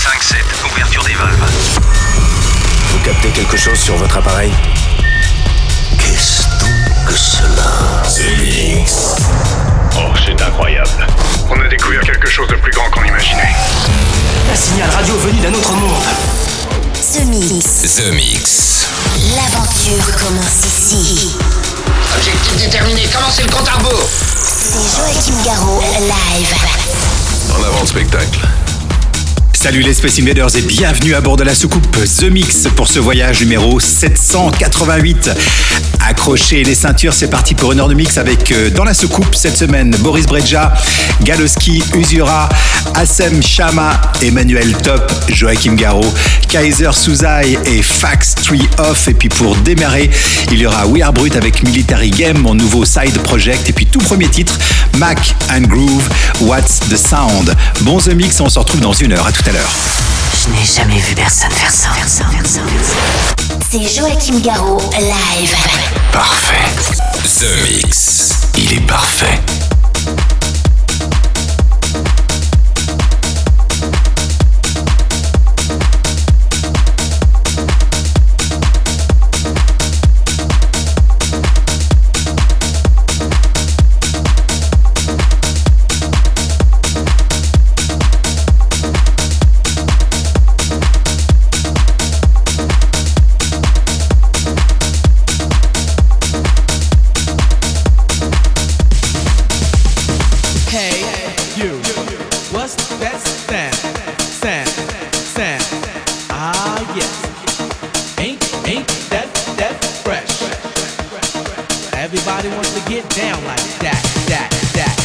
5-7, ouverture des valves. Vous captez quelque chose sur votre appareil Qu'est-ce donc que cela The Mix. Oh, c'est incroyable. On a découvert quelque chose de plus grand qu'on imaginait. Un signal radio venu d'un autre monde. The Mix. The Mix. L'aventure commence ici. Objectif déterminé, commencez le compte à rebours C'est Joachim Garraud, live. En avant le spectacle. Salut les Space Invaders et bienvenue à bord de la soucoupe The Mix pour ce voyage numéro 788. Accrochez les ceintures, c'est parti pour une heure de mix avec euh, dans la soucoupe cette semaine Boris Breja, Galoski, Usura, Assem Shama, Emmanuel Top, Joachim Garraud, Kaiser Suzai et Fax Tree Off. Et puis pour démarrer, il y aura We Are Brut avec Military Game, mon nouveau side project. Et puis tout premier titre, Mac and Groove, What's the Sound. Bon The Mix, on se retrouve dans une heure. À tout à l'heure. Je n'ai jamais vu personne faire ça. C'est Joachim Garraud, live. Parfait. The Mix. Il est parfait. Everybody wants to get down like that, that, that,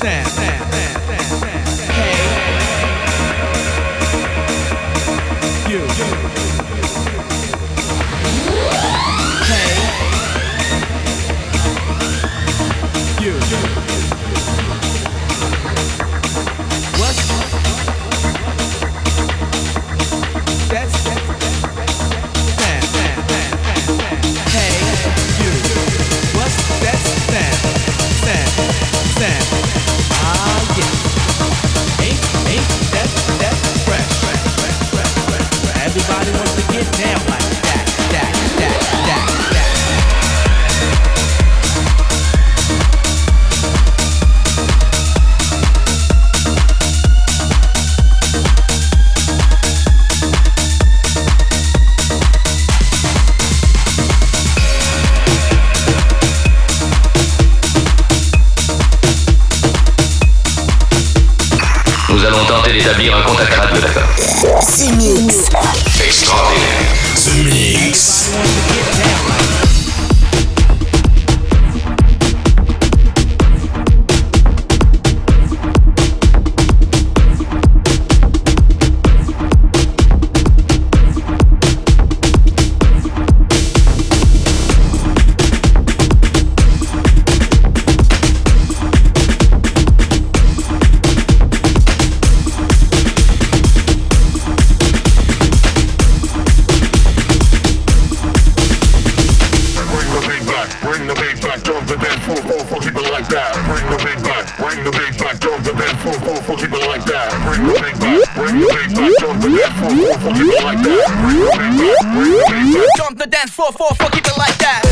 sound? Hey, Jump the dance floor, four, four, keep it like that.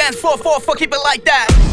dance floor, four, four, keep it like that.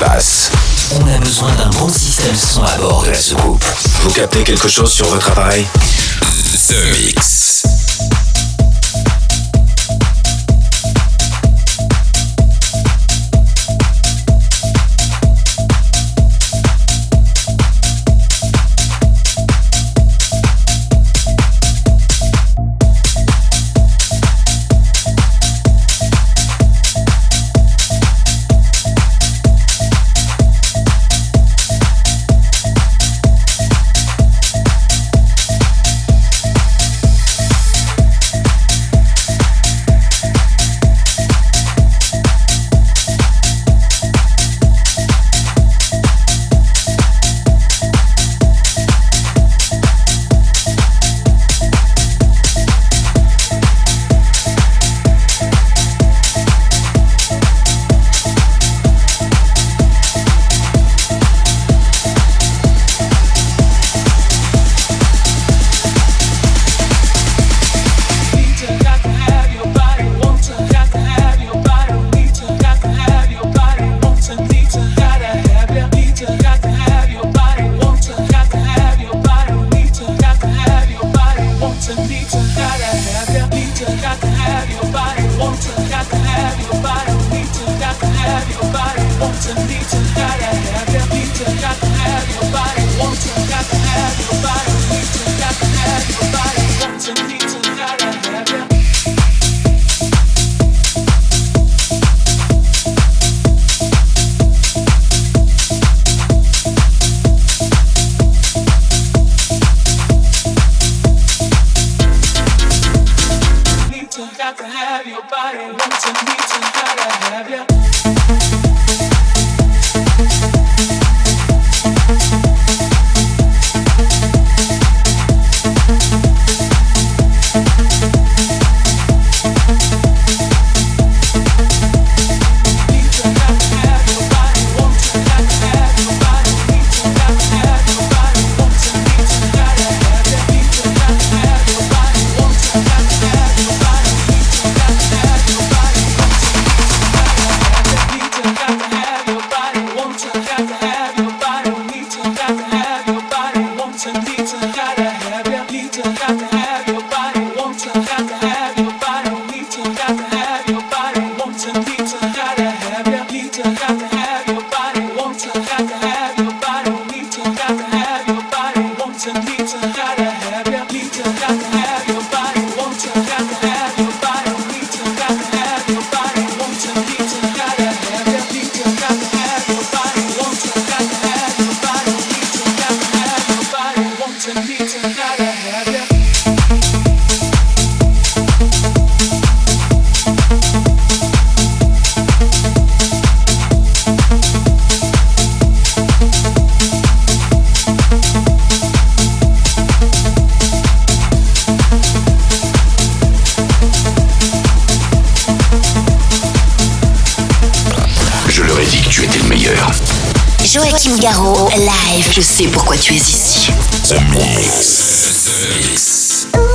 On a besoin d'un bon système son à bord de la soucoupe. Vous captez quelque chose sur votre appareil? The Mix. Je sais pourquoi tu es ici. The Mix. The Mix.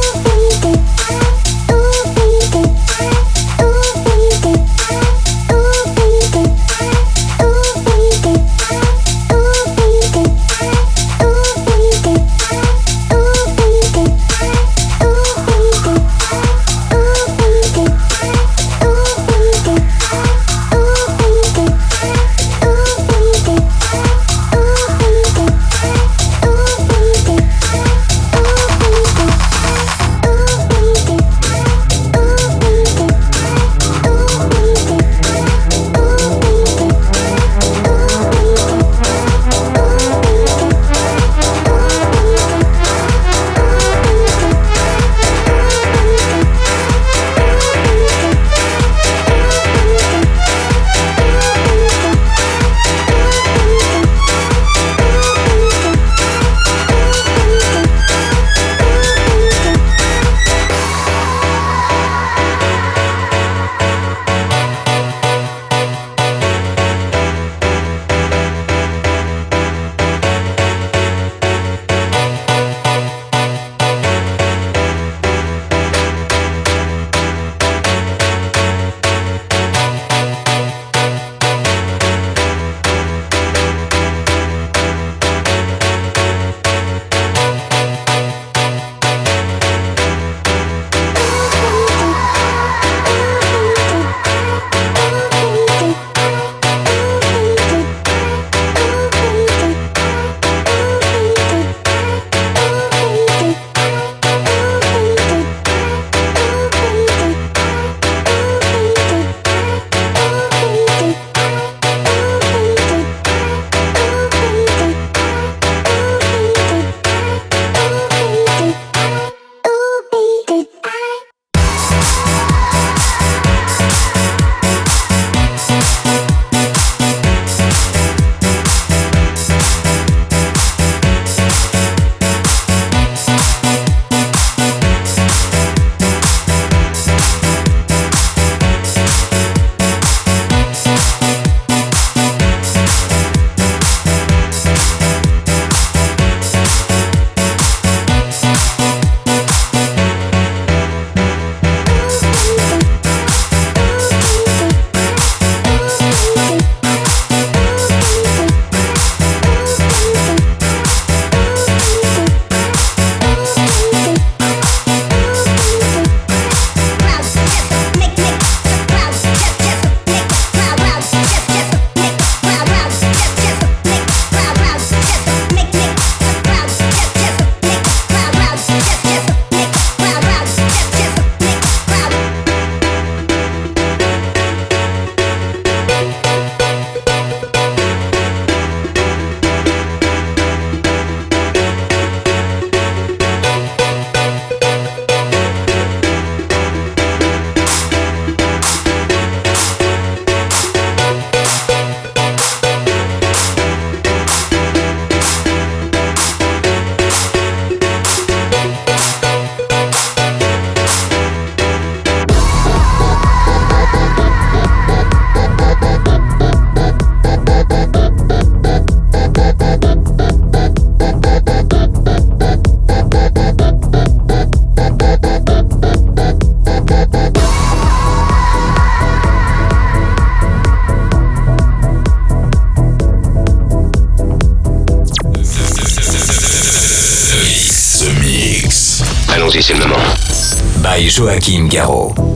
Joachim Garraud.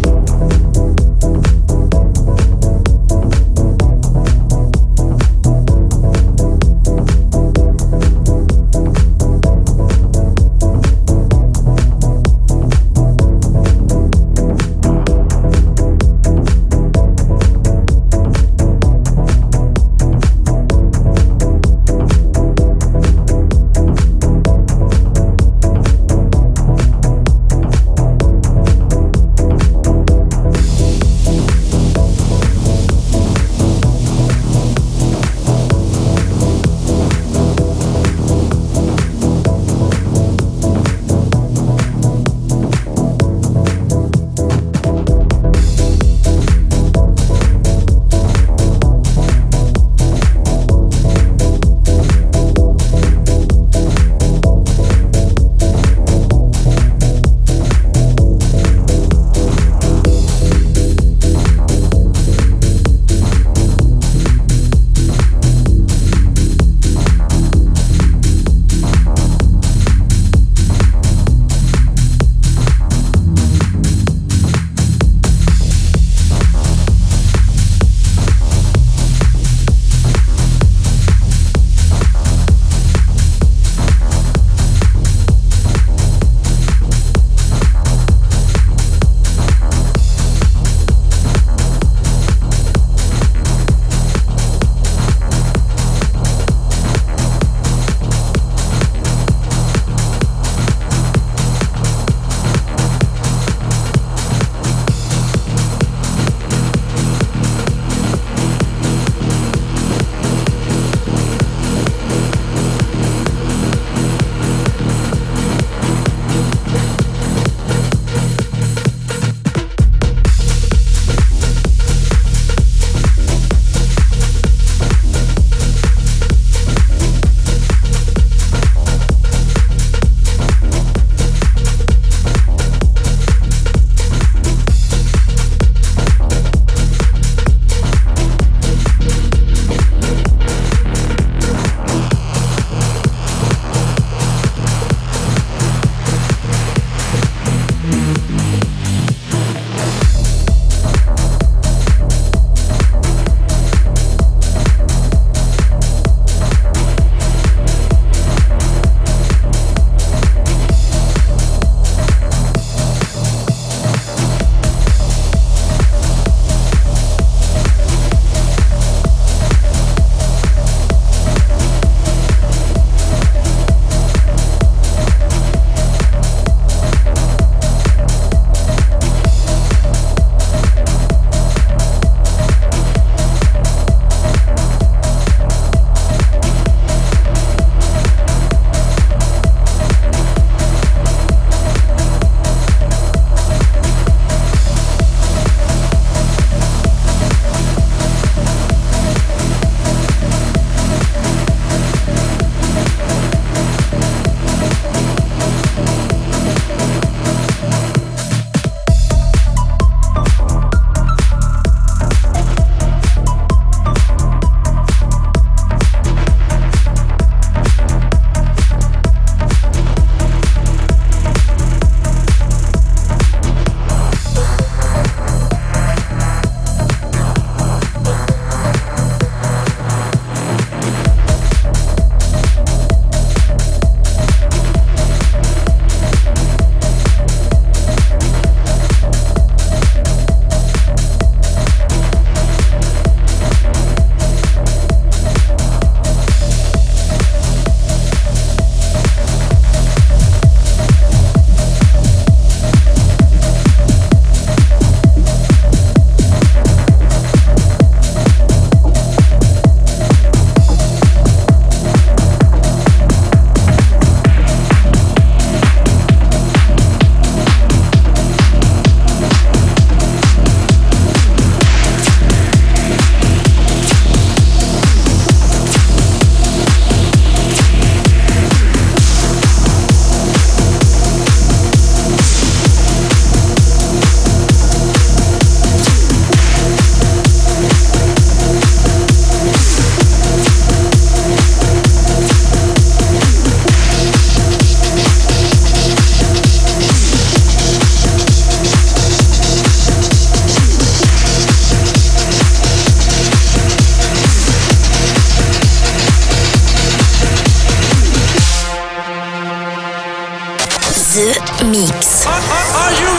Mix. Are, are, you?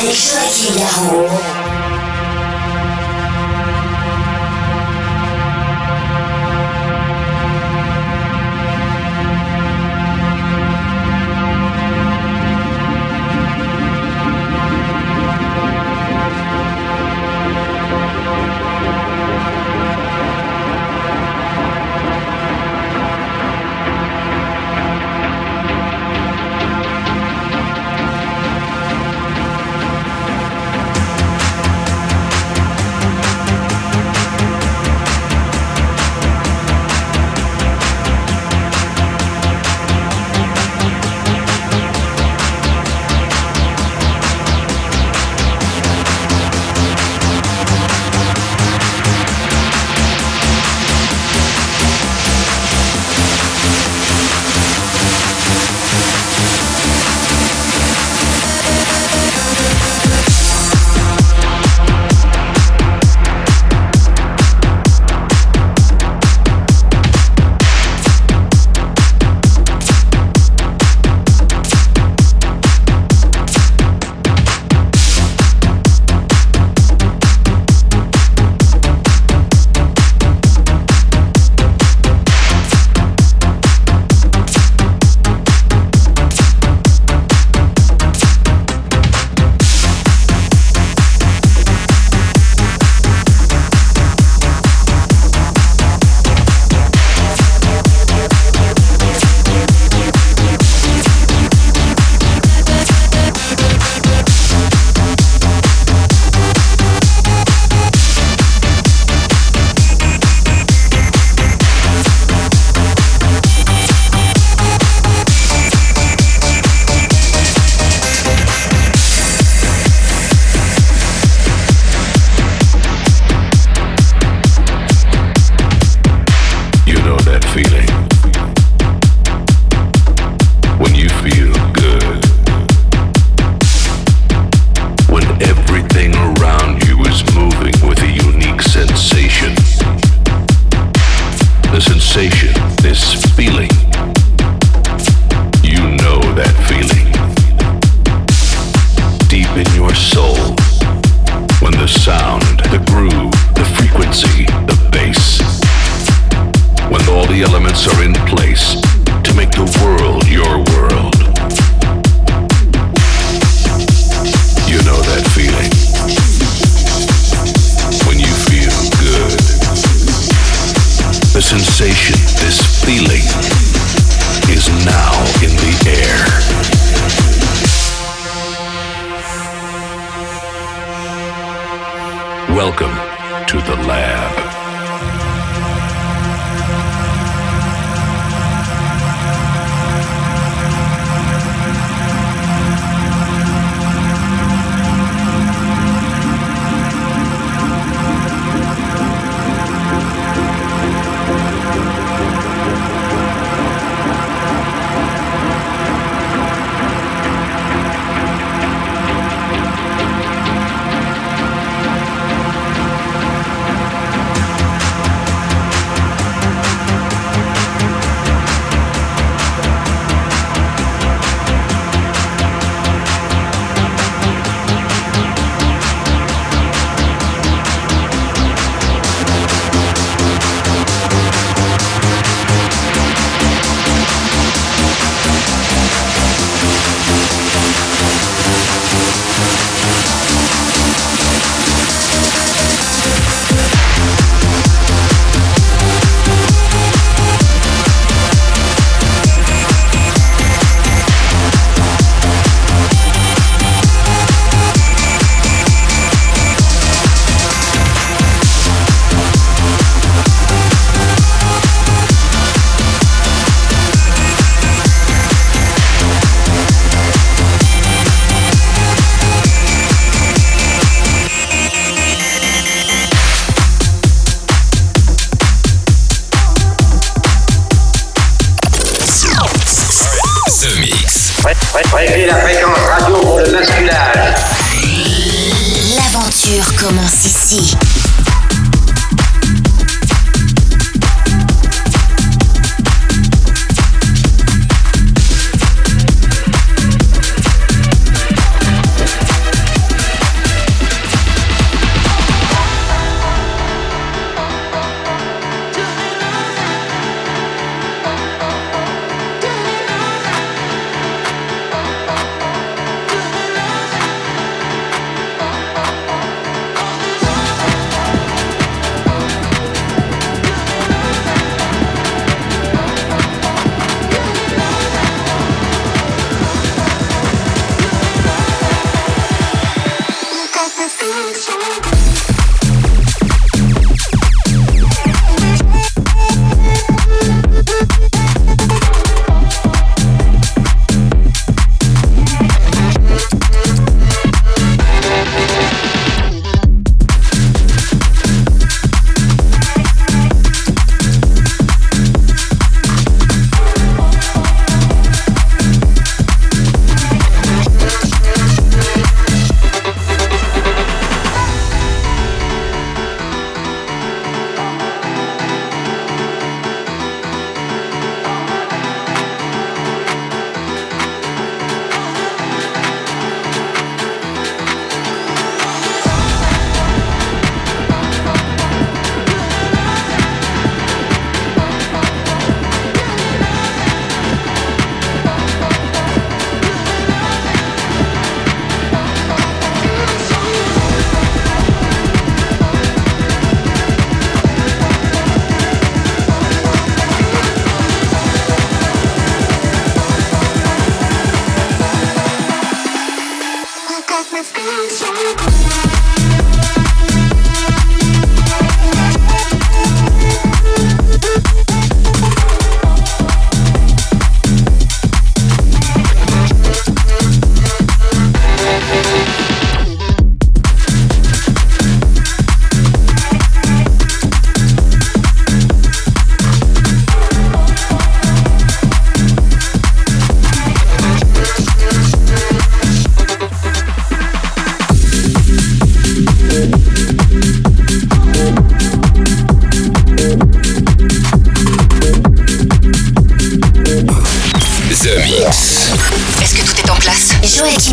Avec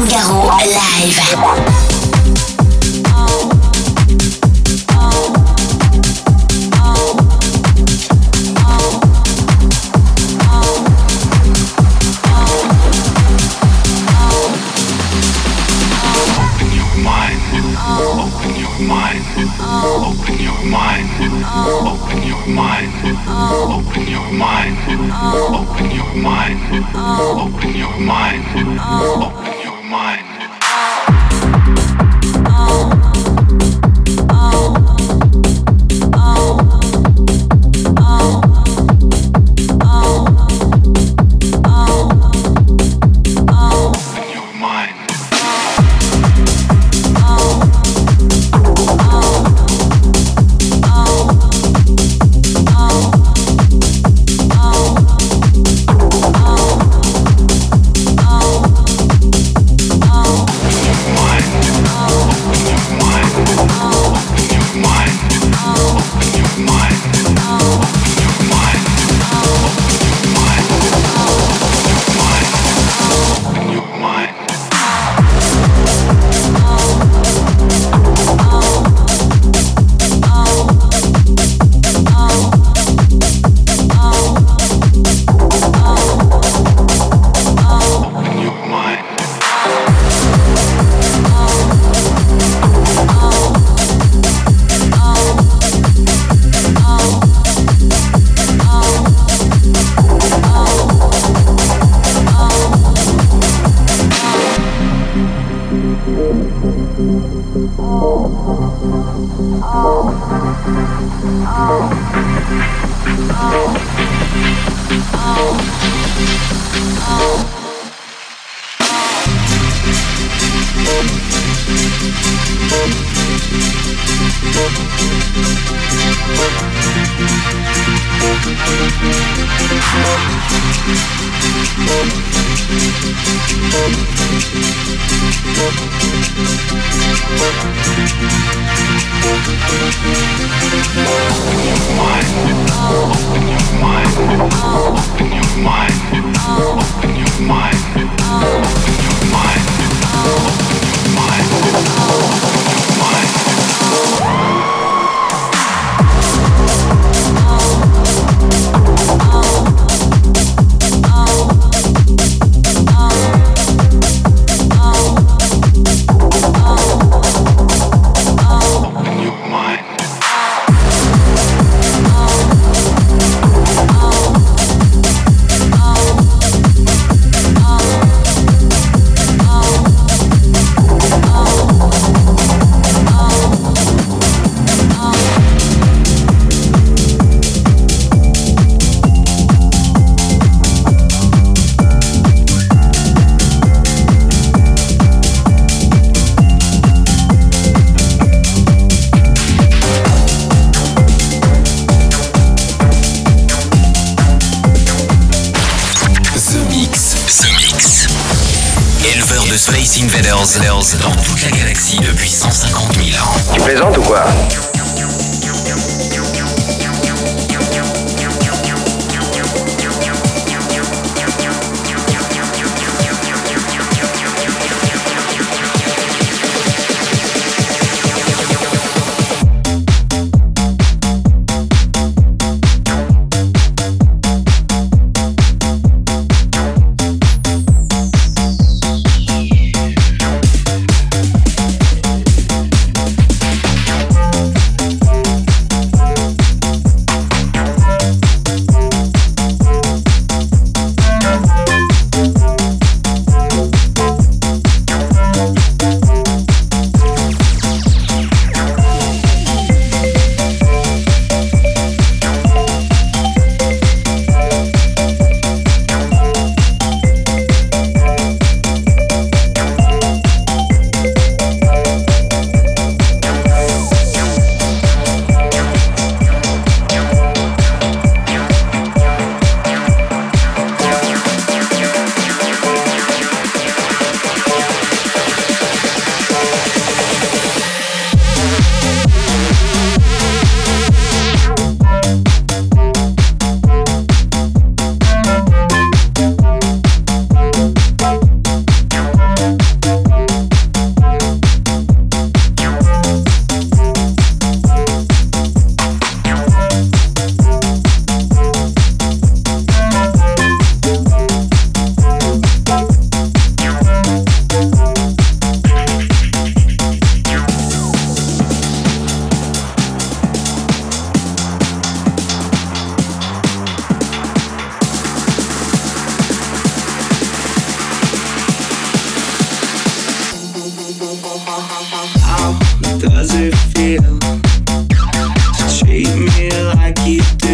Garo live.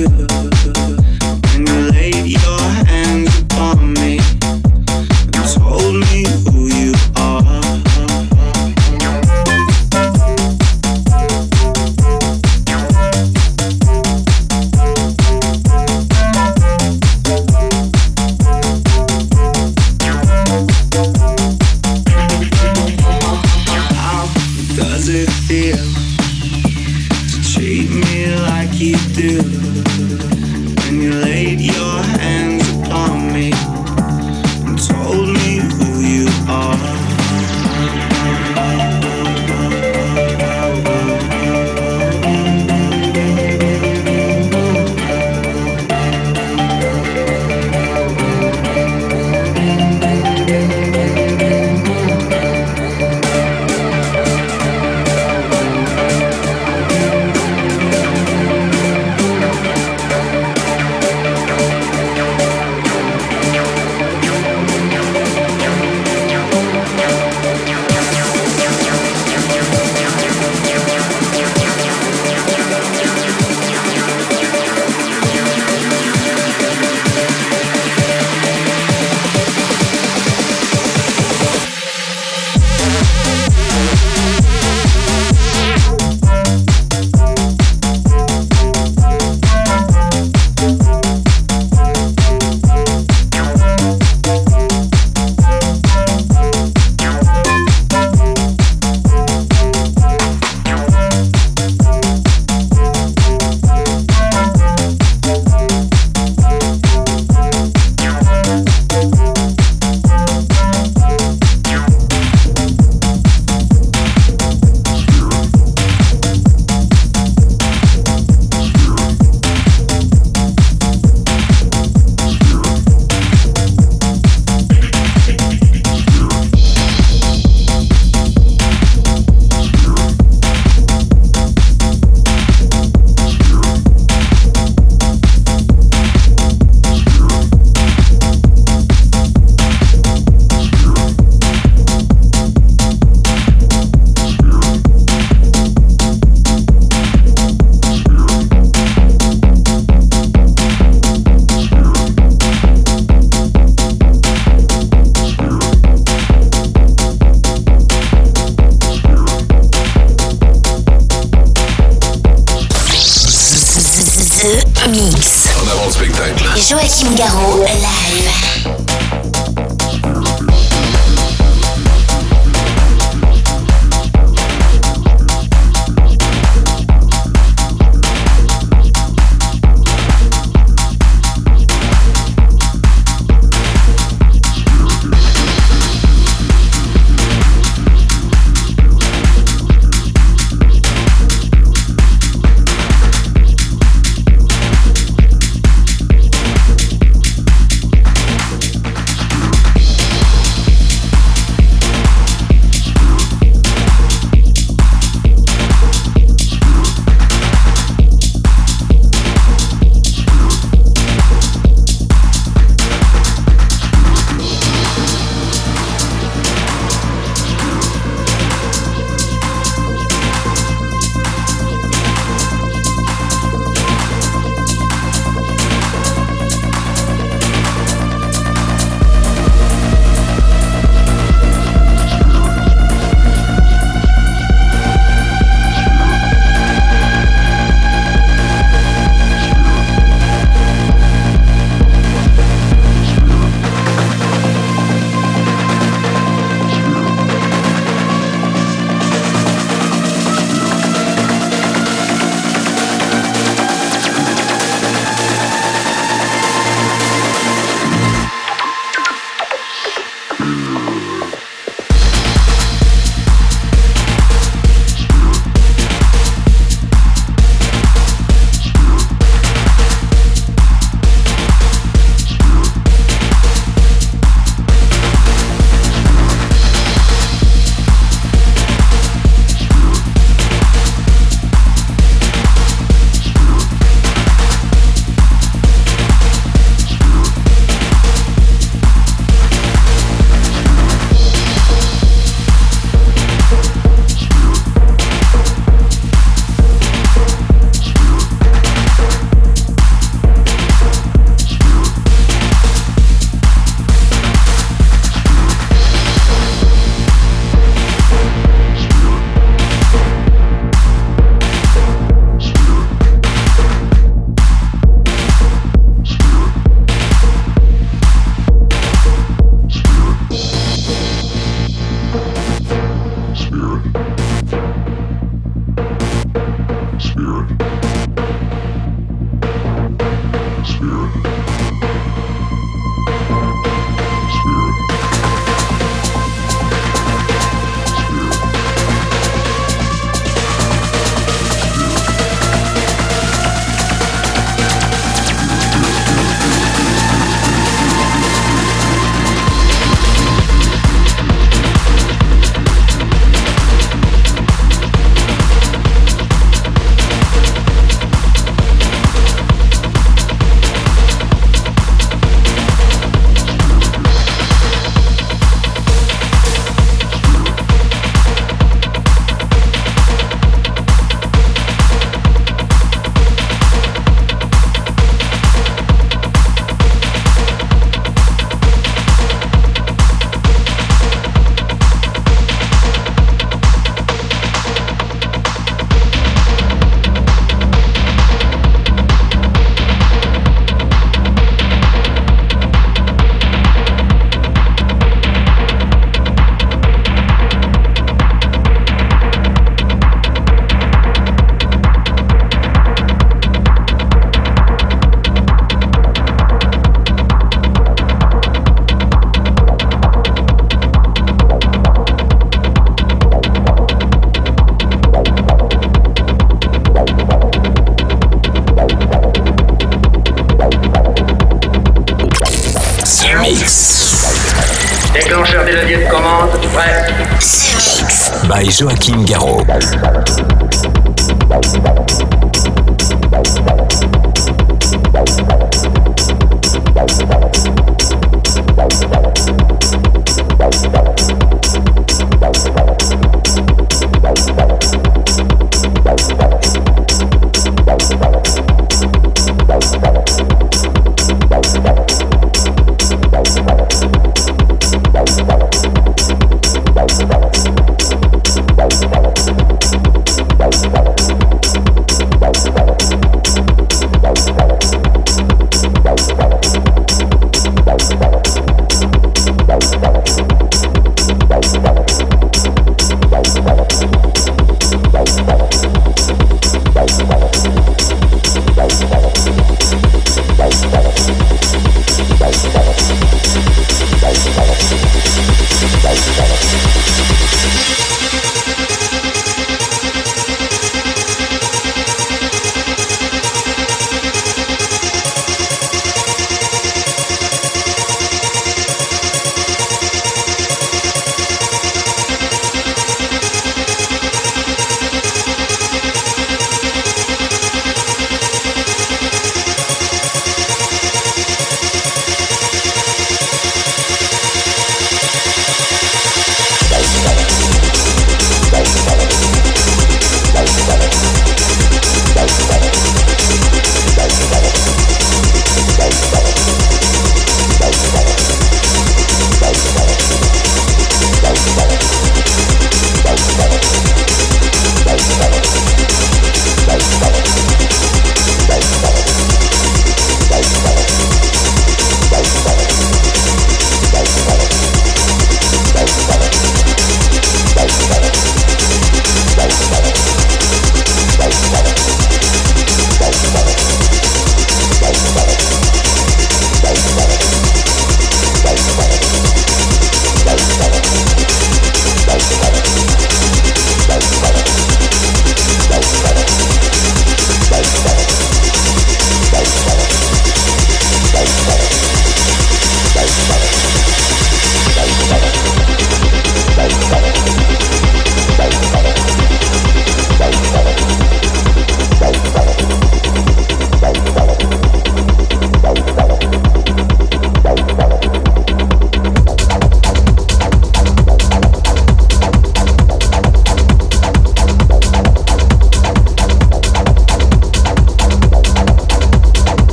you.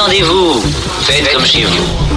Détendez-vous. Faites comme chez vous.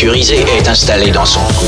Est installé dans son cou.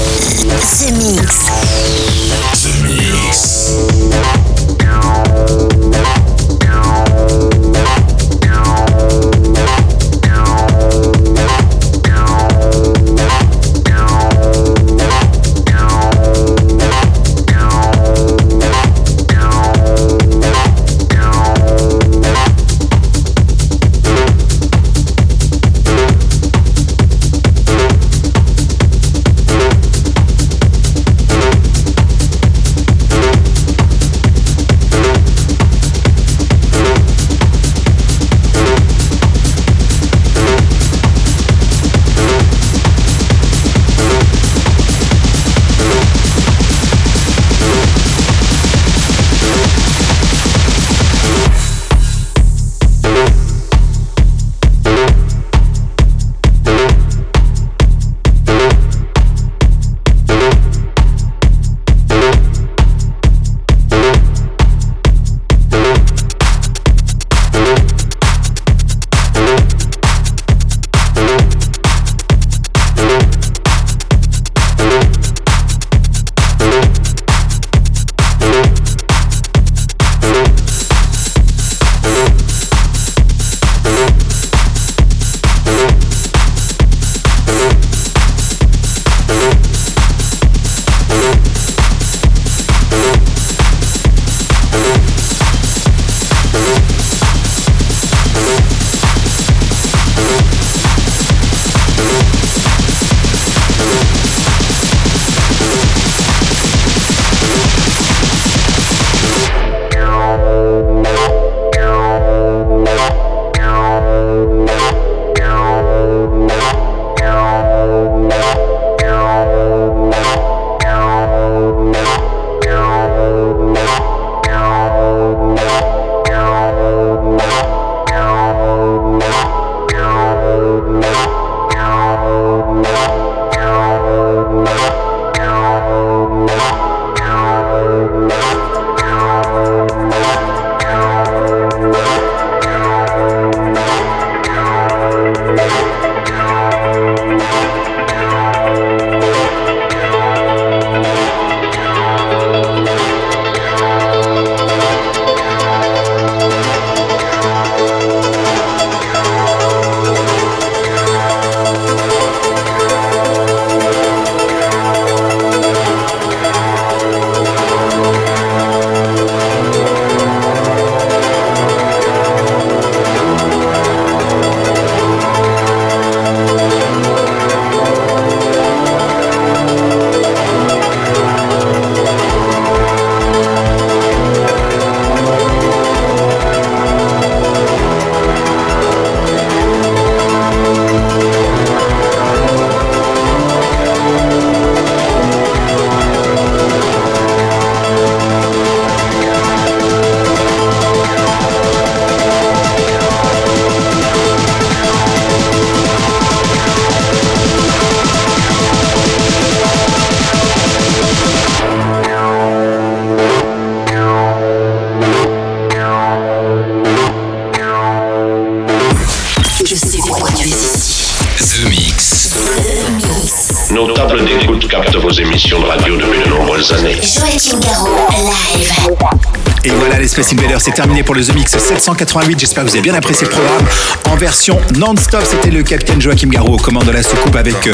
C'est terminé pour le The Mix 788. J'espère que vous avez bien apprécié le programme en version non-stop. C'était le capitaine Joachim Garraud aux commandes de la soucoupe avec euh,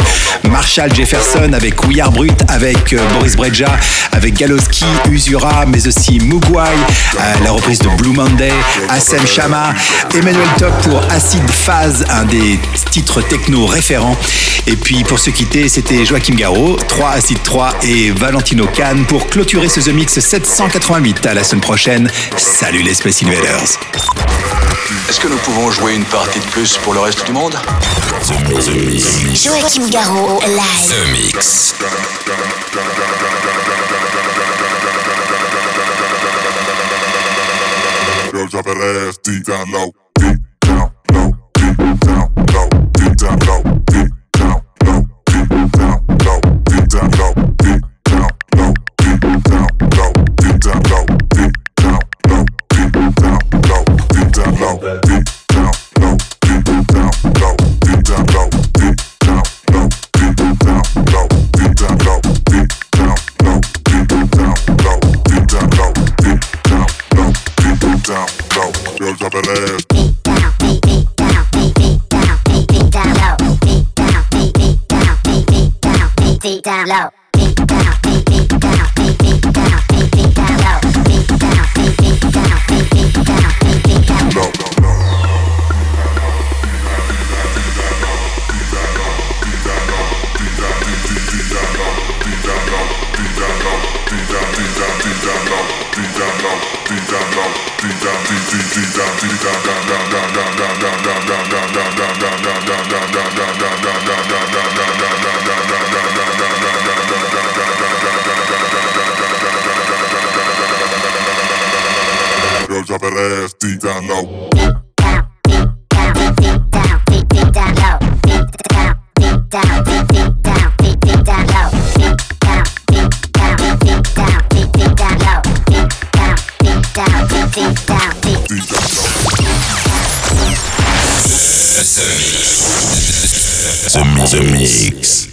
Marshall Jefferson, avec We Brut, avec euh, Boris Breja, avec Galoski, Usura, mais aussi Mugwai, euh, la reprise de Blue Monday, Assem Shama, Emmanuel Top pour Acid Phase, un des titres techno référents. Et puis pour se quitter, c'était Joachim Garraud, 3 Acid 3 et Valentino Khan pour clôturer ce The Mix 788. À la semaine prochaine. Salut les Space Invaders. Est-ce que nous pouvons jouer une partie de plus pour le reste du monde? Joachim Garraud, live. The Mix. Girl, drop that ass deep down low. Deep down, deep. Deep down low. The Mix. The Mix.